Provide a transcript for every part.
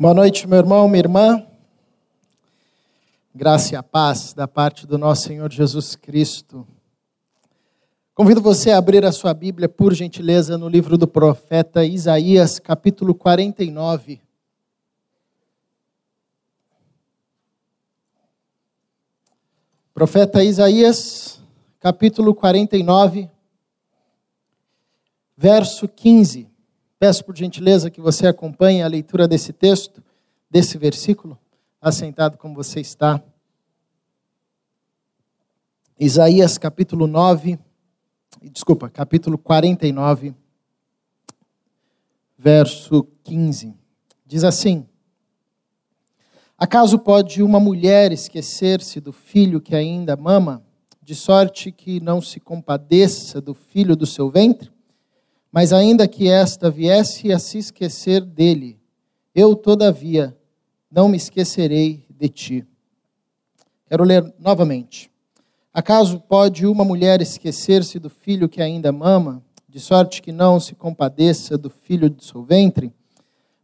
Boa noite, meu irmão, minha irmã. Graça e a paz da parte do nosso Senhor Jesus Cristo. Convido você a abrir a sua Bíblia, por gentileza, no livro do profeta Isaías, capítulo 49. Profeta Isaías, capítulo 49, verso 15. Peço por gentileza que você acompanhe a leitura desse texto, desse versículo, assentado como você está. Isaías capítulo 9, desculpa, capítulo 49, verso 15. Diz assim: Acaso pode uma mulher esquecer-se do filho que ainda mama, de sorte que não se compadeça do filho do seu ventre? Mas ainda que esta viesse a se esquecer dele, eu, todavia, não me esquecerei de ti. Quero ler novamente. Acaso pode uma mulher esquecer-se do filho que ainda mama, de sorte que não se compadeça do filho de seu ventre?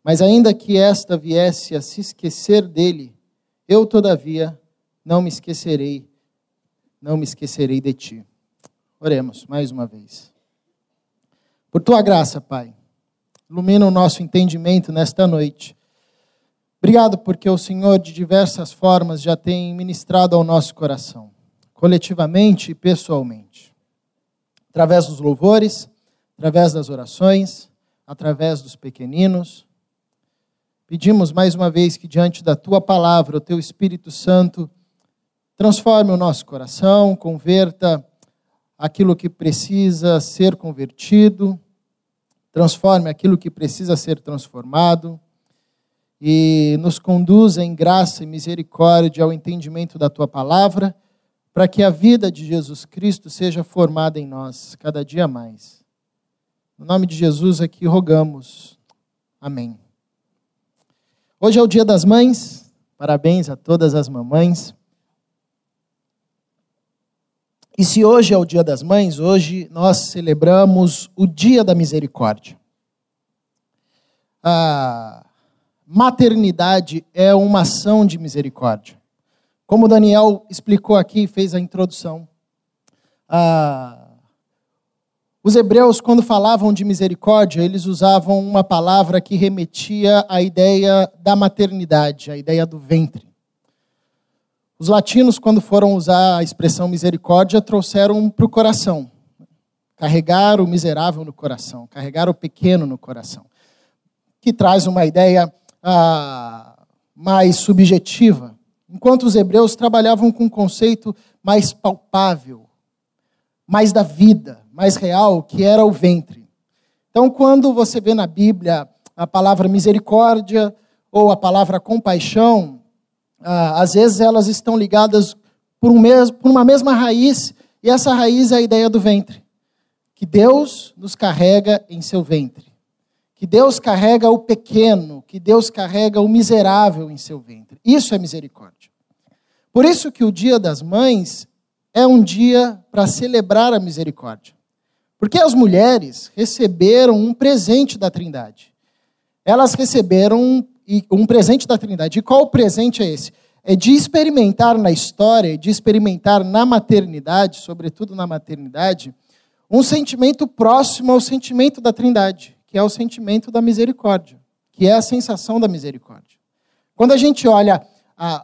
Mas ainda que esta viesse a se esquecer dele, eu, todavia, não me esquecerei, não me esquecerei de ti. Oremos mais uma vez. Por tua graça, Pai, ilumina o nosso entendimento nesta noite. Obrigado porque o Senhor, de diversas formas, já tem ministrado ao nosso coração, coletivamente e pessoalmente. Através dos louvores, através das orações, através dos pequeninos. Pedimos mais uma vez que, diante da tua palavra, o teu Espírito Santo transforme o nosso coração, converta aquilo que precisa ser convertido, transforme aquilo que precisa ser transformado e nos conduza em graça e misericórdia ao entendimento da tua palavra, para que a vida de Jesus Cristo seja formada em nós cada dia mais. No nome de Jesus aqui rogamos. Amém. Hoje é o Dia das Mães. Parabéns a todas as mamães. E se hoje é o Dia das Mães, hoje nós celebramos o Dia da Misericórdia. A maternidade é uma ação de misericórdia. Como Daniel explicou aqui, fez a introdução. os hebreus, quando falavam de misericórdia, eles usavam uma palavra que remetia à ideia da maternidade, à ideia do ventre. Os latinos, quando foram usar a expressão misericórdia, trouxeram para o coração. Carregar o miserável no coração, carregar o pequeno no coração. Que traz uma ideia ah, mais subjetiva. Enquanto os hebreus trabalhavam com um conceito mais palpável, mais da vida, mais real, que era o ventre. Então, quando você vê na Bíblia a palavra misericórdia ou a palavra compaixão, ah, às vezes elas estão ligadas por, um mesmo, por uma mesma raiz, e essa raiz é a ideia do ventre. Que Deus nos carrega em seu ventre. Que Deus carrega o pequeno, que Deus carrega o miserável em seu ventre. Isso é misericórdia. Por isso que o Dia das Mães é um dia para celebrar a misericórdia. Porque as mulheres receberam um presente da Trindade. Elas receberam e um presente da Trindade. E qual presente é esse? É de experimentar na história, de experimentar na maternidade, sobretudo na maternidade, um sentimento próximo ao sentimento da Trindade, que é o sentimento da misericórdia, que é a sensação da misericórdia. Quando a gente olha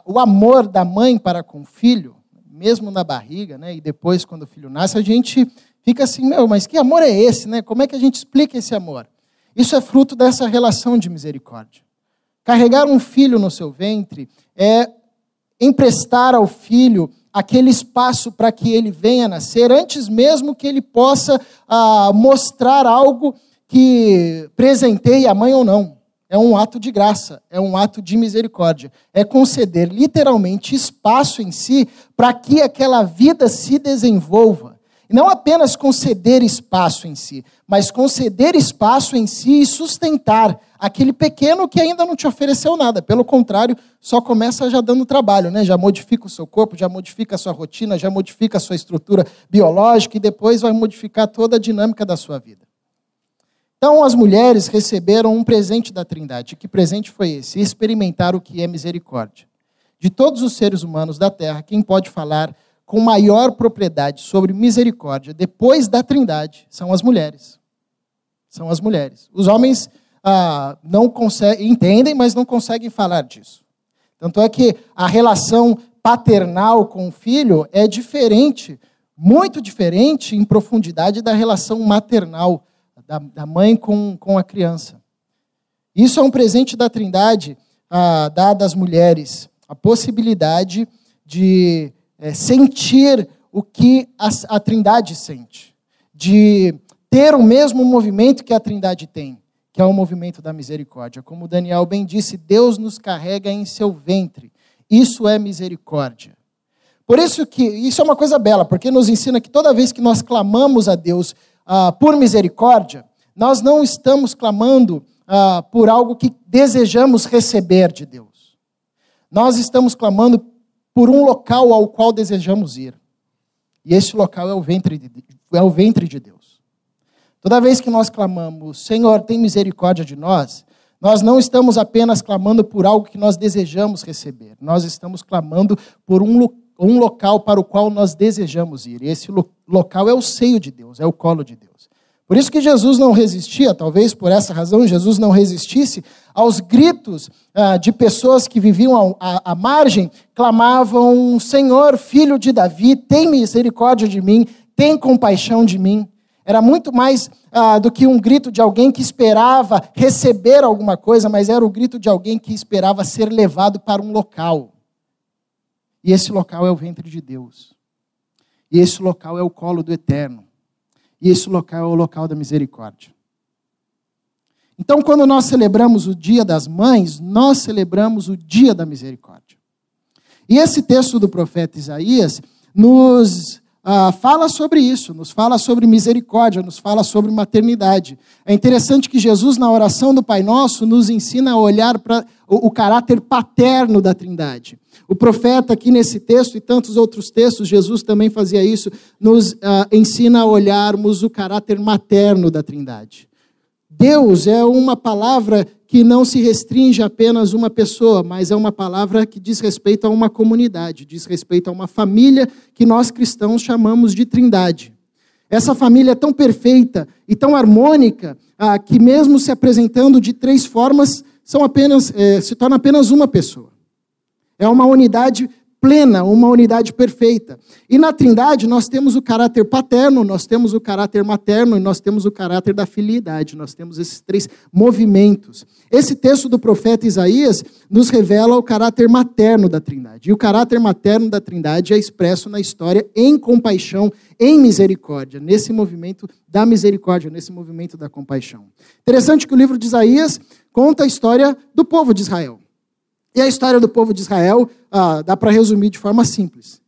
o amor da mãe para com o filho, mesmo na barriga, né, e depois quando o filho nasce, a gente fica assim, meu, mas que amor é esse, né? Como é que a gente explica esse amor? Isso é fruto dessa relação de misericórdia. Carregar um filho no seu ventre é emprestar ao filho aquele espaço para que ele venha nascer, antes mesmo que ele possa ah, mostrar algo que presenteie a mãe ou não. É um ato de graça, é um ato de misericórdia. É conceder literalmente espaço em si para que aquela vida se desenvolva. Não apenas conceder espaço em si, mas conceder espaço em si e sustentar aquele pequeno que ainda não te ofereceu nada. Pelo contrário, só começa já dando trabalho, né? Já modifica o seu corpo, já modifica a sua rotina, já modifica a sua estrutura biológica e depois vai modificar toda a dinâmica da sua vida. Então as mulheres receberam um presente da Trindade. Que presente foi esse? Experimentar o que é misericórdia. De todos os seres humanos da terra, quem pode falar com maior propriedade sobre misericórdia depois da Trindade são as mulheres. São as mulheres. Os homens ah, não conseguem, entendem, mas não conseguem falar disso. Tanto é que a relação paternal com o filho é diferente, muito diferente em profundidade da relação maternal da, da mãe com, com a criança. Isso é um presente da Trindade ah, dado às mulheres, a possibilidade de é, sentir o que a, a Trindade sente, de ter o mesmo movimento que a Trindade tem, que é o movimento da misericórdia. Como Daniel bem disse, Deus nos carrega em seu ventre. Isso é misericórdia. Por isso que isso é uma coisa bela, porque nos ensina que toda vez que nós clamamos a Deus ah, por misericórdia, nós não estamos clamando ah, por algo que desejamos receber de Deus. Nós estamos clamando por um local ao qual desejamos ir. E esse local é o ventre de, é o ventre de Deus. Toda vez que nós clamamos, Senhor, tem misericórdia de nós, nós não estamos apenas clamando por algo que nós desejamos receber, nós estamos clamando por um, um local para o qual nós desejamos ir. E esse lo local é o seio de Deus, é o colo de Deus. Por isso que Jesus não resistia, talvez por essa razão Jesus não resistisse aos gritos ah, de pessoas que viviam à, margem, clamavam: Senhor, filho de Davi, tem misericórdia de mim, tem compaixão de mim. Era muito mais ah, do que um grito de alguém que esperava receber alguma coisa, mas era o grito de alguém que esperava ser levado para um local. E esse local é o ventre de Deus. E esse local é o colo do eterno. E esse local é o local da misericórdia. Então, quando nós celebramos o Dia das Mães, nós celebramos o Dia da Misericórdia. E esse texto do profeta Isaías nos ah, fala sobre isso, nos fala sobre misericórdia, nos fala sobre maternidade. É interessante que Jesus, na oração do Pai Nosso, nos ensina a olhar para o, o caráter paterno da Trindade. O profeta, aqui nesse texto e tantos outros textos, Jesus também fazia isso, nos ah, ensina a olharmos o caráter materno da Trindade. Deus é uma palavra que não se restringe a apenas uma pessoa, mas é uma palavra que diz respeito a uma comunidade, diz respeito a uma família que nós cristãos chamamos de Trindade. Essa família é tão perfeita e tão harmônica ah, que, mesmo se apresentando de três formas, são apenas, eh, se torna apenas uma pessoa. É uma unidade plena, uma unidade perfeita. E na Trindade nós temos o caráter paterno, nós temos o caráter materno e nós temos o caráter da filiidade. Nós temos esses três movimentos. Esse texto do profeta Isaías nos revela o caráter materno da Trindade. E o caráter materno da Trindade é expresso na história em compaixão, em misericórdia, nesse movimento da misericórdia, nesse movimento da compaixão. Interessante que o livro de Isaías conta a história do povo de Israel. E a história do povo de Israel ah, dá para resumir de forma simples.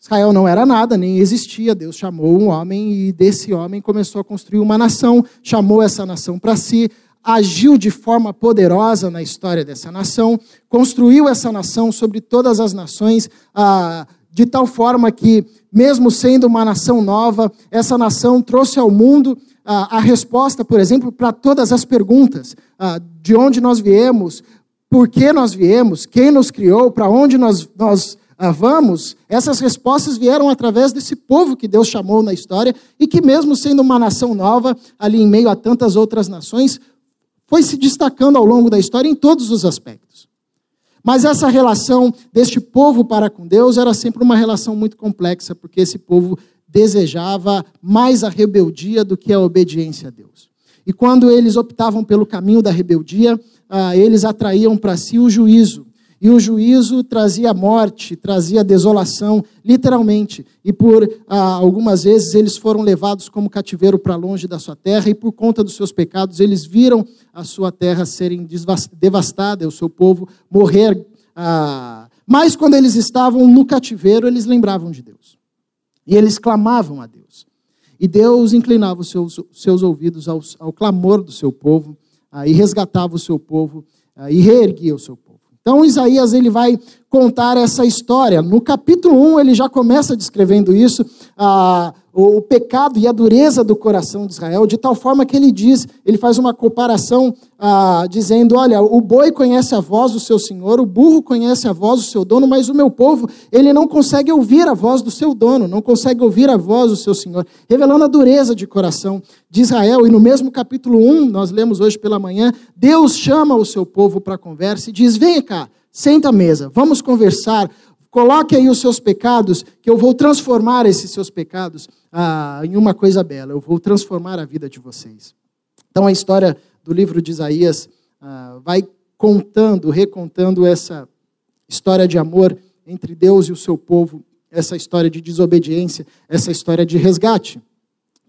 Israel não era nada, nem existia. Deus chamou um homem e desse homem começou a construir uma nação, chamou essa nação para si, agiu de forma poderosa na história dessa nação, construiu essa nação sobre todas as nações, ah, de tal forma que, mesmo sendo uma nação nova, essa nação trouxe ao mundo ah, a resposta, por exemplo, para todas as perguntas: ah, de onde nós viemos, por que nós viemos, quem nos criou, para onde nós, nós ah, vamos, essas respostas vieram através desse povo que Deus chamou na história e que, mesmo sendo uma nação nova, ali em meio a tantas outras nações, foi se destacando ao longo da história em todos os aspectos. Mas essa relação deste povo para com Deus era sempre uma relação muito complexa, porque esse povo desejava mais a rebeldia do que a obediência a Deus. E quando eles optavam pelo caminho da rebeldia, ah, eles atraíam para si o juízo. E o juízo trazia morte, trazia desolação, literalmente. E por ah, algumas vezes eles foram levados como cativeiro para longe da sua terra, e por conta dos seus pecados, eles viram a sua terra serem devastada, o seu povo morrer. Ah, mas quando eles estavam no cativeiro, eles lembravam de Deus. E eles clamavam a Deus. E Deus inclinava os seus, seus ouvidos ao, ao clamor do seu povo e resgatava o seu povo e reerguia o seu povo. Então Isaías ele vai contar essa história. No capítulo 1, ele já começa descrevendo isso, o, pecado e a dureza do coração de Israel, de tal forma que ele diz, ele faz uma comparação dizendo: Olha, o boi conhece a voz do seu senhor, o burro conhece a voz do seu dono, mas o meu povo, ele não consegue ouvir a voz do seu dono, não consegue ouvir a voz do seu senhor, revelando a dureza de coração de Israel. E no mesmo capítulo 1, nós lemos hoje pela manhã, Deus chama o seu povo para a conversa e diz: Vem cá. Senta à mesa, vamos conversar. Coloque aí os seus pecados, que eu vou transformar esses seus pecados ah, em uma coisa bela. Eu vou transformar a vida de vocês. Então a história do livro de Isaías ah, vai contando, recontando essa história de amor entre Deus e o seu povo, essa história de desobediência, essa história de resgate.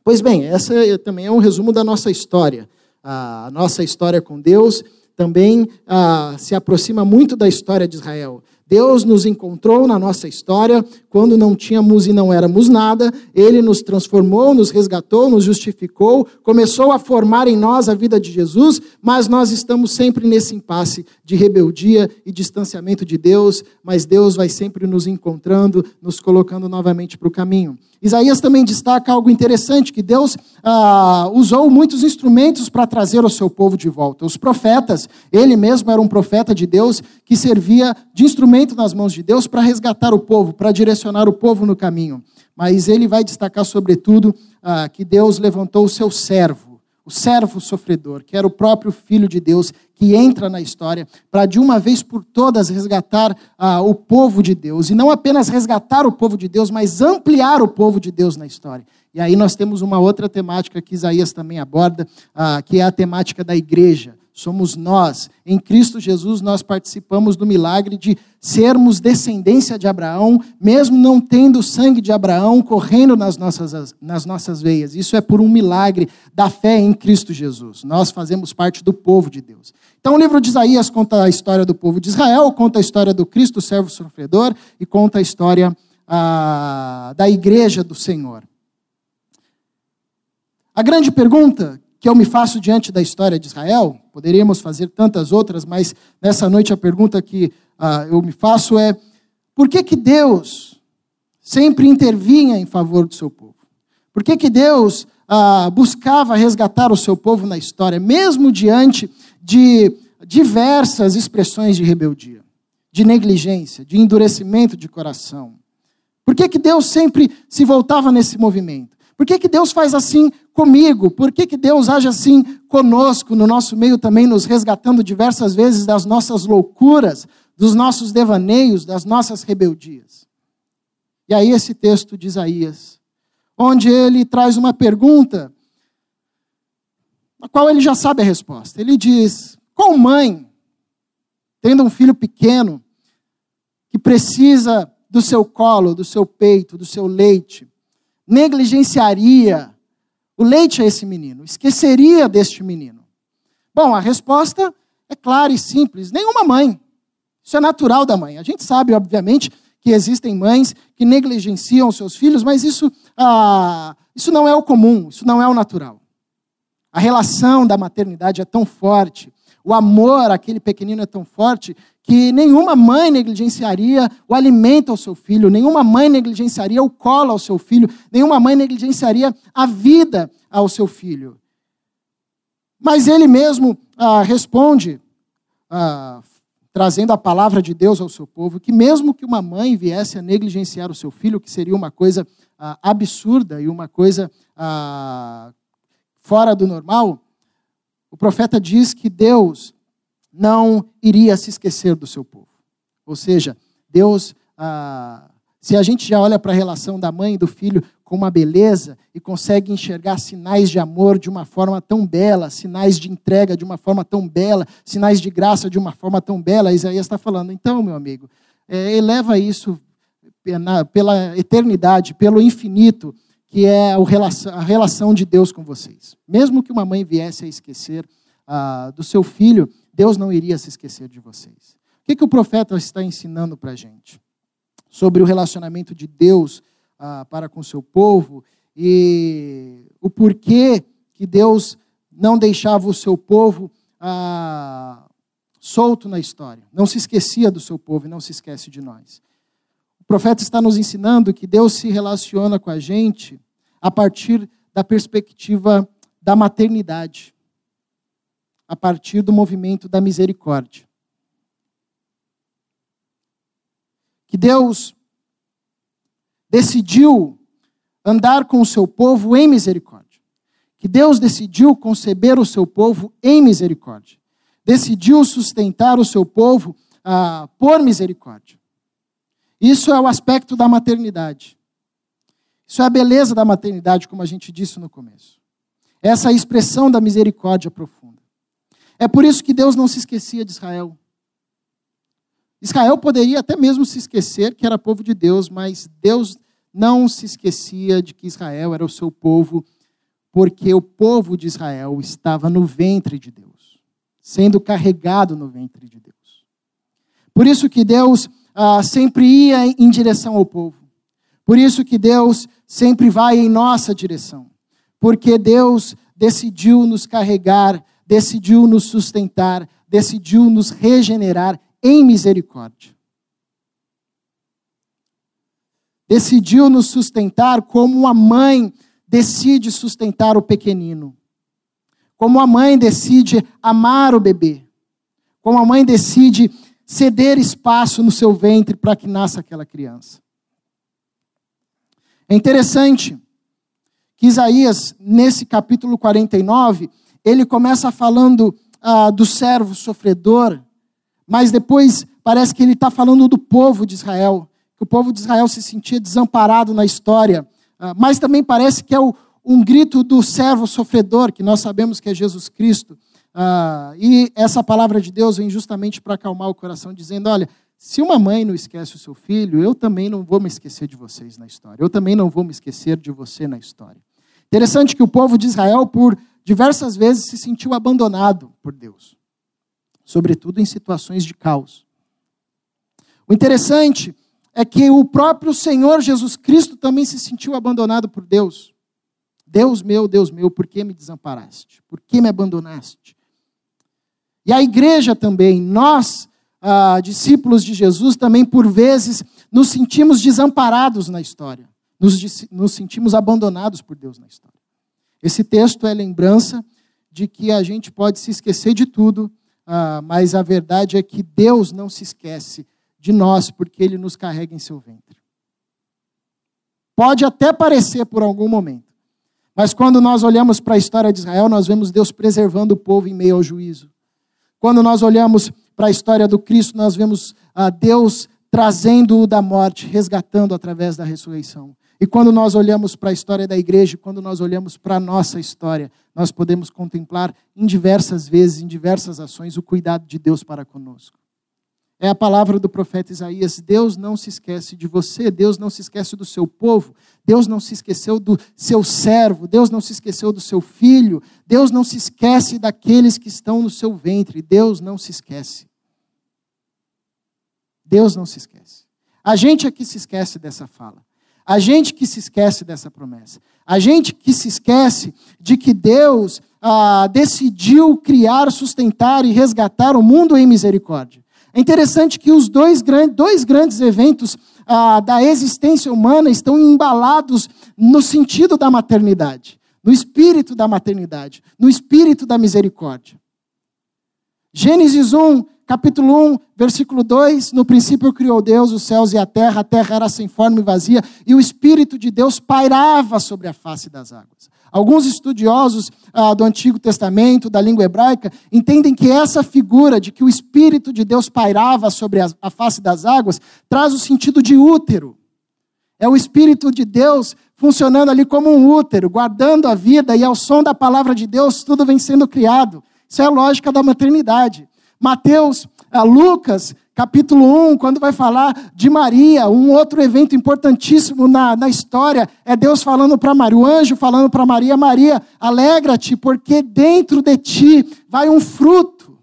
Pois bem, essa também é um resumo da nossa história. A nossa história com Deus também ah, se aproxima muito da história de Israel. Deus nos encontrou na nossa história quando não tínhamos e não éramos nada. Ele nos transformou, nos resgatou, nos justificou, começou a formar em nós a vida de Jesus, mas nós estamos sempre nesse impasse de rebeldia e distanciamento de Deus, mas Deus vai sempre nos encontrando, nos colocando novamente para o caminho. Isaías também destaca algo interessante, que Deus ah, usou muitos instrumentos para trazer o seu povo de volta. Os profetas, ele mesmo era um profeta de Deus que servia de instrumento nas mãos de Deus para resgatar o povo, para direcionar o povo no caminho. Mas ele vai destacar, sobretudo, ah, que Deus levantou o seu servo o servo sofredor, que era o próprio Filho de Deus, que entra na história para de uma vez por todas resgatar ah, o povo de Deus. E não apenas resgatar o povo de Deus, mas ampliar o povo de Deus na história. E aí nós temos uma outra temática que Isaías também aborda, ah, que é a temática da igreja somos nós. Em Cristo Jesus, nós participamos do milagre de sermos descendência de Abraão, mesmo não tendo o sangue de Abraão correndo nas nossas, nas nossas veias. Isso é por um milagre da fé em Cristo Jesus. Nós fazemos parte do povo de Deus. Então, o livro de Isaías conta a história do povo de Israel, conta a história do Cristo, servo sofredor, e conta a história ah, da igreja do Senhor. A grande pergunta que eu me faço diante da história de Israel, poderíamos fazer tantas outras, mas nessa noite a pergunta que uh, eu me faço é: por que, que Deus sempre intervinha em favor do seu povo? Por que, que Deus uh, buscava resgatar o seu povo na história, mesmo diante de diversas expressões de rebeldia, de negligência, de endurecimento de coração? Por que, que Deus sempre se voltava nesse movimento? Por que, que Deus faz assim comigo? Por que, que Deus age assim conosco, no nosso meio também, nos resgatando diversas vezes das nossas loucuras, dos nossos devaneios, das nossas rebeldias? E aí, esse texto de Isaías, onde ele traz uma pergunta, a qual ele já sabe a resposta. Ele diz: qual mãe, tendo um filho pequeno, que precisa do seu colo, do seu peito, do seu leite, negligenciaria o leite a esse menino, esqueceria deste menino? Bom, a resposta é clara e simples: nenhuma mãe. Isso é natural da mãe. A gente sabe, obviamente, que existem mães que negligenciam seus filhos, mas isso, ah, isso não é o comum, isso não é o natural. A relação da maternidade é tão forte, o amor àquele pequenino é tão forte, que nenhuma mãe negligenciaria o alimento ao seu filho, nenhuma mãe negligenciaria o colo ao seu filho, nenhuma mãe negligenciaria a vida ao seu filho. Mas ele mesmo ah, responde, ah, trazendo a palavra de Deus ao seu povo, que mesmo que uma mãe viesse a negligenciar o seu filho, que seria uma coisa ah, absurda e uma coisa ah, fora do normal, o profeta diz que Deus não iria se esquecer do seu povo. Ou seja, Deus, ah, se a gente já olha para a relação da mãe e do filho com uma beleza e consegue enxergar sinais de amor de uma forma tão bela, sinais de entrega de uma forma tão bela, sinais de graça de uma forma tão bela, Isaías está falando. Então, meu amigo, é, eleva isso pela eternidade, pelo infinito, que é a relação de Deus com vocês. Mesmo que uma mãe viesse a esquecer ah, do seu filho, Deus não iria se esquecer de vocês. O que, que o profeta está ensinando para a gente? Sobre o relacionamento de Deus ah, para com seu povo e o porquê que Deus não deixava o seu povo ah, solto na história. Não se esquecia do seu povo e não se esquece de nós. O profeta está nos ensinando que Deus se relaciona com a gente a partir da perspectiva da maternidade, a partir do movimento da misericórdia. Que Deus decidiu andar com o seu povo em misericórdia. Que Deus decidiu conceber o seu povo em misericórdia. Decidiu sustentar o seu povo ah, por misericórdia. Isso é o aspecto da maternidade. Isso é a beleza da maternidade, como a gente disse no começo. Essa é expressão da misericórdia profunda. É por isso que Deus não se esquecia de Israel. Israel poderia até mesmo se esquecer que era povo de Deus, mas Deus não se esquecia de que Israel era o seu povo, porque o povo de Israel estava no ventre de Deus, sendo carregado no ventre de Deus. Por isso que Deus ah, sempre ia em direção ao povo. Por isso que Deus sempre vai em nossa direção. Porque Deus decidiu nos carregar, decidiu nos sustentar, decidiu nos regenerar em misericórdia. Decidiu nos sustentar como uma mãe decide sustentar o pequenino. Como a mãe decide amar o bebê. Como a mãe decide ceder espaço no seu ventre para que nasça aquela criança. É interessante que Isaías, nesse capítulo 49, ele começa falando ah, do servo sofredor, mas depois parece que ele está falando do povo de Israel, que o povo de Israel se sentia desamparado na história, ah, mas também parece que é o, um grito do servo sofredor, que nós sabemos que é Jesus Cristo. Ah, e essa palavra de Deus vem justamente para acalmar o coração, dizendo: olha, se uma mãe não esquece o seu filho, eu também não vou me esquecer de vocês na história. Eu também não vou me esquecer de você na história. Interessante que o povo de Israel, por diversas vezes, se sentiu abandonado por Deus sobretudo em situações de caos. O interessante é que o próprio Senhor Jesus Cristo também se sentiu abandonado por Deus. Deus meu, Deus meu, por que me desamparaste? Por que me abandonaste? E a igreja também, nós, ah, discípulos de Jesus, também por vezes nos sentimos desamparados na história, nos, nos sentimos abandonados por Deus na história. Esse texto é lembrança de que a gente pode se esquecer de tudo, ah, mas a verdade é que Deus não se esquece de nós, porque Ele nos carrega em seu ventre. Pode até parecer por algum momento, mas quando nós olhamos para a história de Israel, nós vemos Deus preservando o povo em meio ao juízo. Quando nós olhamos para a história do Cristo, nós vemos ah, Deus trazendo-o da morte, resgatando através da ressurreição. E quando nós olhamos para a história da igreja, quando nós olhamos para a nossa história, nós podemos contemplar em diversas vezes, em diversas ações, o cuidado de Deus para conosco. É a palavra do profeta Isaías: Deus não se esquece de você, Deus não se esquece do seu povo, Deus não se esqueceu do seu servo, Deus não se esqueceu do seu filho, Deus não se esquece daqueles que estão no seu ventre, Deus não se esquece. Deus não se esquece. A gente aqui se esquece dessa fala. A gente que se esquece dessa promessa. A gente que se esquece de que Deus ah, decidiu criar, sustentar e resgatar o mundo em misericórdia. É interessante que os dois, grandes, dois grandes eventos ah, da existência humana estão embalados no sentido da maternidade, no espírito da maternidade, no espírito da misericórdia. Gênesis 1 capítulo 1, versículo 2: No princípio criou Deus os céus e a terra, a terra era sem forma e vazia, e o Espírito de Deus pairava sobre a face das águas. Alguns estudiosos ah, do Antigo Testamento, da língua hebraica, entendem que essa figura de que o Espírito de Deus pairava sobre a, a face das águas traz o sentido de útero. É o Espírito de Deus funcionando ali como um útero, guardando a vida, e ao som da palavra de Deus tudo vem sendo criado. Isso é a lógica da maternidade. Mateus, eh, Lucas, capítulo 1, quando vai falar de Maria, um outro evento importantíssimo na, na história, é Deus falando para Maria, o anjo falando para Maria: Maria, alegra-te, porque dentro de ti vai um fruto,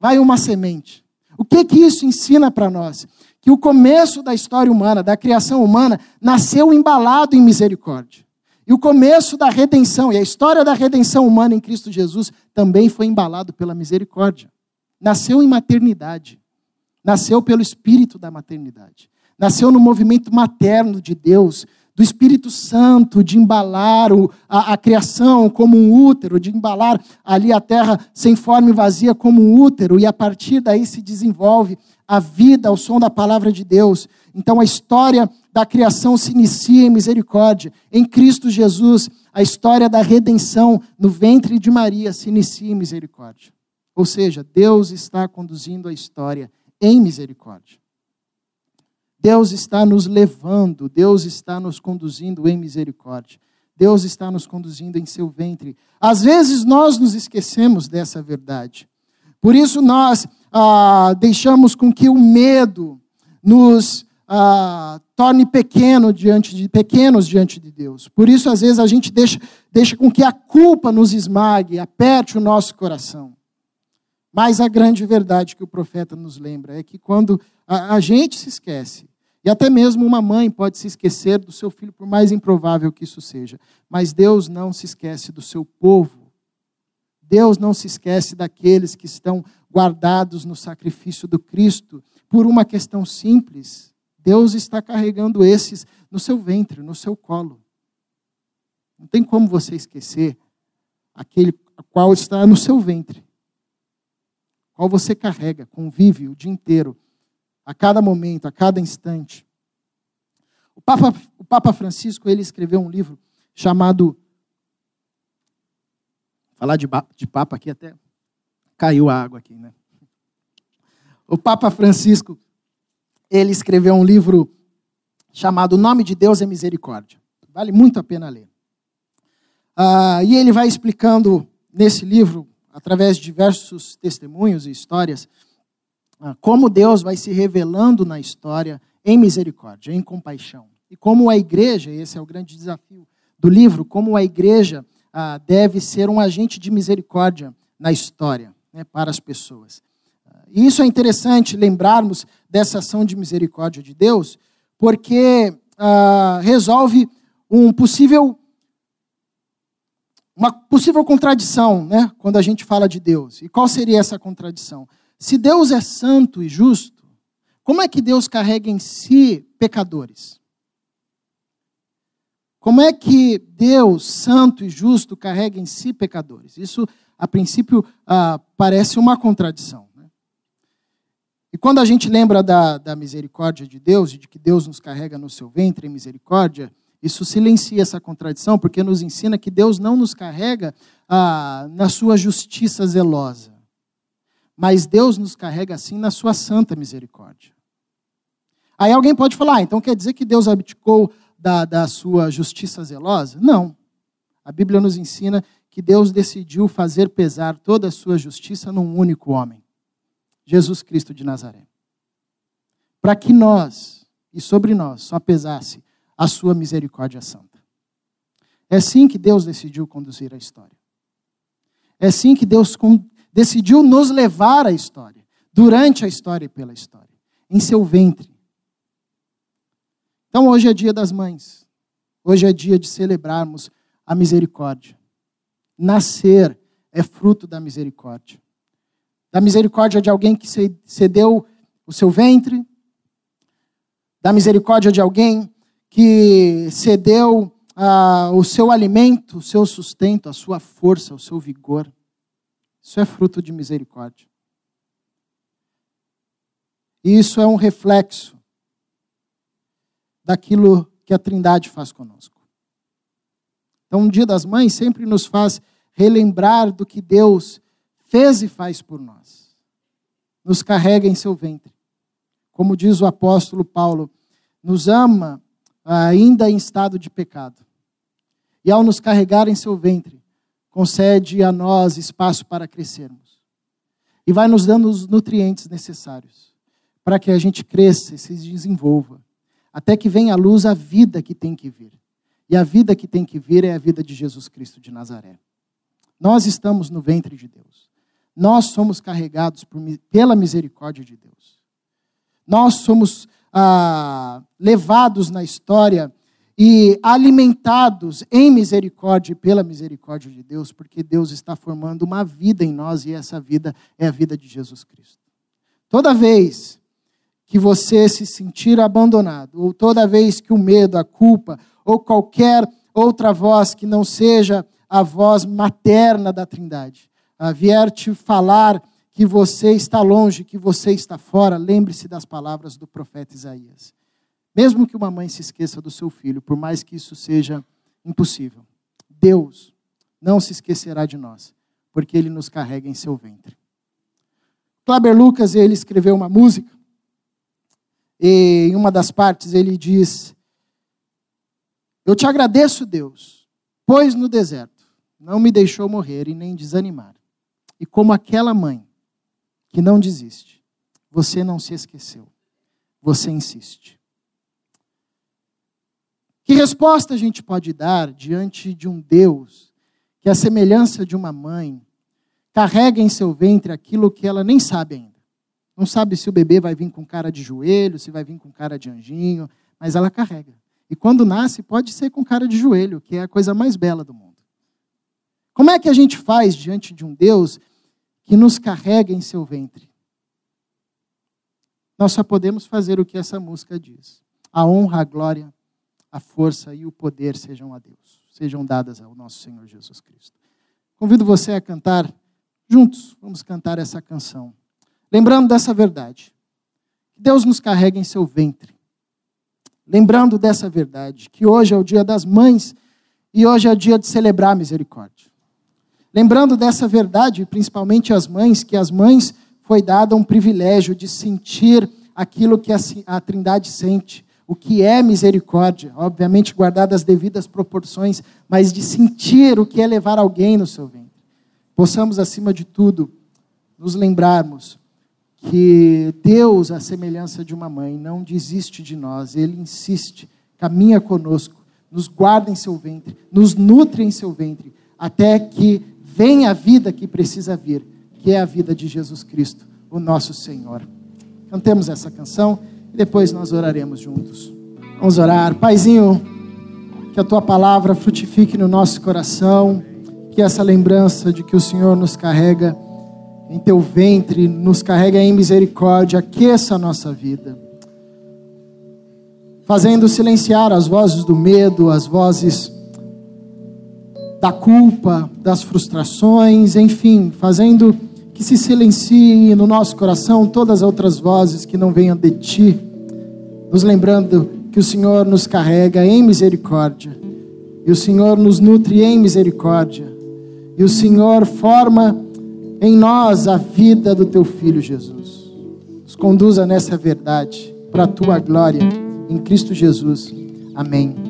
vai uma semente. O que que isso ensina para nós? Que o começo da história humana, da criação humana, nasceu embalado em misericórdia. E o começo da redenção, e a história da redenção humana em Cristo Jesus também foi embalado pela misericórdia. Nasceu em maternidade, nasceu pelo espírito da maternidade, nasceu no movimento materno de Deus, do Espírito Santo, de embalar a, a, criação como um útero, de embalar ali a terra sem forma e vazia como um útero, e a partir daí se desenvolve a vida ao som da palavra de Deus. Então a história da criação se inicia em misericórdia. Em Cristo Jesus, a história da redenção no ventre de Maria se inicia em misericórdia. Ou seja, Deus está conduzindo a história em misericórdia. Deus está nos levando, Deus está nos conduzindo em misericórdia. Deus está nos conduzindo em seu ventre. Às vezes nós nos esquecemos dessa verdade. Por isso nós ah, deixamos com que o medo nos ah, torne pequeno diante de, pequenos diante de Deus. Por isso, às vezes, a gente deixa, deixa com que a culpa nos esmague, aperte o nosso coração. Mas a grande verdade que o profeta nos lembra é que quando a, a gente se esquece e até mesmo uma mãe pode se esquecer do seu filho, por mais improvável que isso seja. Mas Deus não se esquece do seu povo. Deus não se esquece daqueles que estão guardados no sacrifício do Cristo, por uma questão simples. Deus está carregando esses no seu ventre, no seu colo. Não tem como você esquecer aquele qual está no seu ventre, qual você carrega, convive o dia inteiro a cada momento, a cada instante. O Papa, o Papa Francisco ele escreveu um livro chamado. Falar de, de Papa aqui até caiu a água aqui, né? O Papa Francisco ele escreveu um livro chamado O Nome de Deus é Misericórdia. Vale muito a pena ler. Ah, e ele vai explicando nesse livro, através de diversos testemunhos e histórias, ah, como Deus vai se revelando na história em misericórdia, em compaixão. E como a igreja, esse é o grande desafio do livro, como a igreja ah, deve ser um agente de misericórdia na história, né, para as pessoas. E isso é interessante lembrarmos dessa ação de misericórdia de Deus, porque ah, resolve um possível uma possível contradição, né, quando a gente fala de Deus. E qual seria essa contradição? Se Deus é santo e justo, como é que Deus carrega em si pecadores? Como é que Deus, santo e justo, carrega em si pecadores? Isso, a princípio, ah, parece uma contradição. Né? E quando a gente lembra da, da misericórdia de Deus e de que Deus nos carrega no seu ventre em misericórdia, isso silencia essa contradição, porque nos ensina que Deus não nos carrega ah, na sua justiça zelosa mas Deus nos carrega assim na sua santa misericórdia. Aí alguém pode falar, ah, então quer dizer que Deus abdicou da, da sua justiça zelosa? Não. A Bíblia nos ensina que Deus decidiu fazer pesar toda a sua justiça num único homem, Jesus Cristo de Nazaré. Para que nós, e sobre nós, só pesasse a sua misericórdia santa. É assim que Deus decidiu conduzir a história. É assim que Deus decidiu nos levar à história, durante a história e pela história, em seu ventre. Então hoje é dia das mães. Hoje é dia de celebrarmos a misericórdia. Nascer é fruto da misericórdia. Da misericórdia de alguém que cedeu o seu ventre, da misericórdia de alguém que cedeu ah, o seu alimento, o seu sustento, a sua força, o seu vigor. Isso é fruto de misericórdia. E isso é um reflexo daquilo que a Trindade faz conosco. Então, o Dia das Mães sempre nos faz relembrar do que Deus fez e faz por nós. Nos carrega em seu ventre. Como diz o apóstolo Paulo, nos ama ainda em estado de pecado. E ao nos carregar em seu ventre, concede a nós espaço para crescermos. E vai nos dando os nutrientes necessários para que a gente cresça e se desenvolva, até que venha à luz a vida que tem que vir. E a vida que tem que vir é a vida de Jesus Cristo de Nazaré. Nós estamos no ventre de Deus. Nós somos carregados por, pela misericórdia de Deus. Nós somos ah, levados na história e alimentados em misericórdia e pela misericórdia de Deus, porque Deus está formando uma vida em nós e essa vida é a vida de Jesus Cristo. Toda vez que você se sentir abandonado, ou toda vez que o medo, a culpa ou qualquer outra voz que não seja a voz materna da Trindade vier te falar que você está longe, que você está fora, lembre-se das palavras do profeta Isaías. Mesmo que uma mãe se esqueça do seu filho, por mais que isso seja impossível, Deus não se esquecerá de nós, porque ele nos carrega em seu ventre. Kleber Lucas, ele escreveu uma música, e em uma das partes ele diz: Eu te agradeço, Deus, pois no deserto não me deixou morrer e nem desanimar. E como aquela mãe que não desiste, você não se esqueceu, você insiste. Que resposta a gente pode dar diante de um Deus que, a semelhança de uma mãe, carrega em seu ventre aquilo que ela nem sabe ainda? Não sabe se o bebê vai vir com cara de joelho, se vai vir com cara de anjinho, mas ela carrega. E quando nasce, pode ser com cara de joelho, que é a coisa mais bela do mundo. Como é que a gente faz diante de um Deus que nos carrega em seu ventre? Nós só podemos fazer o que essa música diz. A honra, a glória, a força e o poder sejam a Deus, sejam dadas ao nosso Senhor Jesus Cristo. Convido você a cantar juntos, vamos cantar essa canção. Lembrando dessa verdade, que Deus nos carrega em seu ventre. Lembrando dessa verdade, que hoje é o dia das mães e hoje é o dia de celebrar a misericórdia. Lembrando dessa verdade, principalmente as mães, que as mães foi dado um privilégio de sentir aquilo que a, Trindade sente, o que é misericórdia, obviamente guardadas as devidas proporções, mas de sentir o que é levar alguém no seu ventre. Possamos, acima de tudo, nos lembrarmos que Deus, à semelhança de uma mãe, não desiste de nós, Ele insiste, caminha conosco, nos guarda em seu ventre, nos nutre em seu ventre, até que venha a vida que precisa vir, que é a vida de Jesus Cristo, o nosso Senhor. Cantemos essa canção e depois nós oraremos juntos. Vamos orar. Paizinho, que a tua palavra frutifique no nosso coração, que essa lembrança de que o Senhor nos carrega em teu ventre, nos carrega em misericórdia, aqueça a nossa vida. Fazendo silenciar as vozes do medo, as vozes da culpa, das frustrações, enfim, fazendo que se silencie no nosso coração todas as outras vozes que não venham de ti, nos lembrando que o Senhor nos carrega em misericórdia, e o Senhor nos nutre em misericórdia, e o Senhor forma em nós a vida do teu filho Jesus. Nos conduza nessa verdade, para a tua glória, em Cristo Jesus. Amém.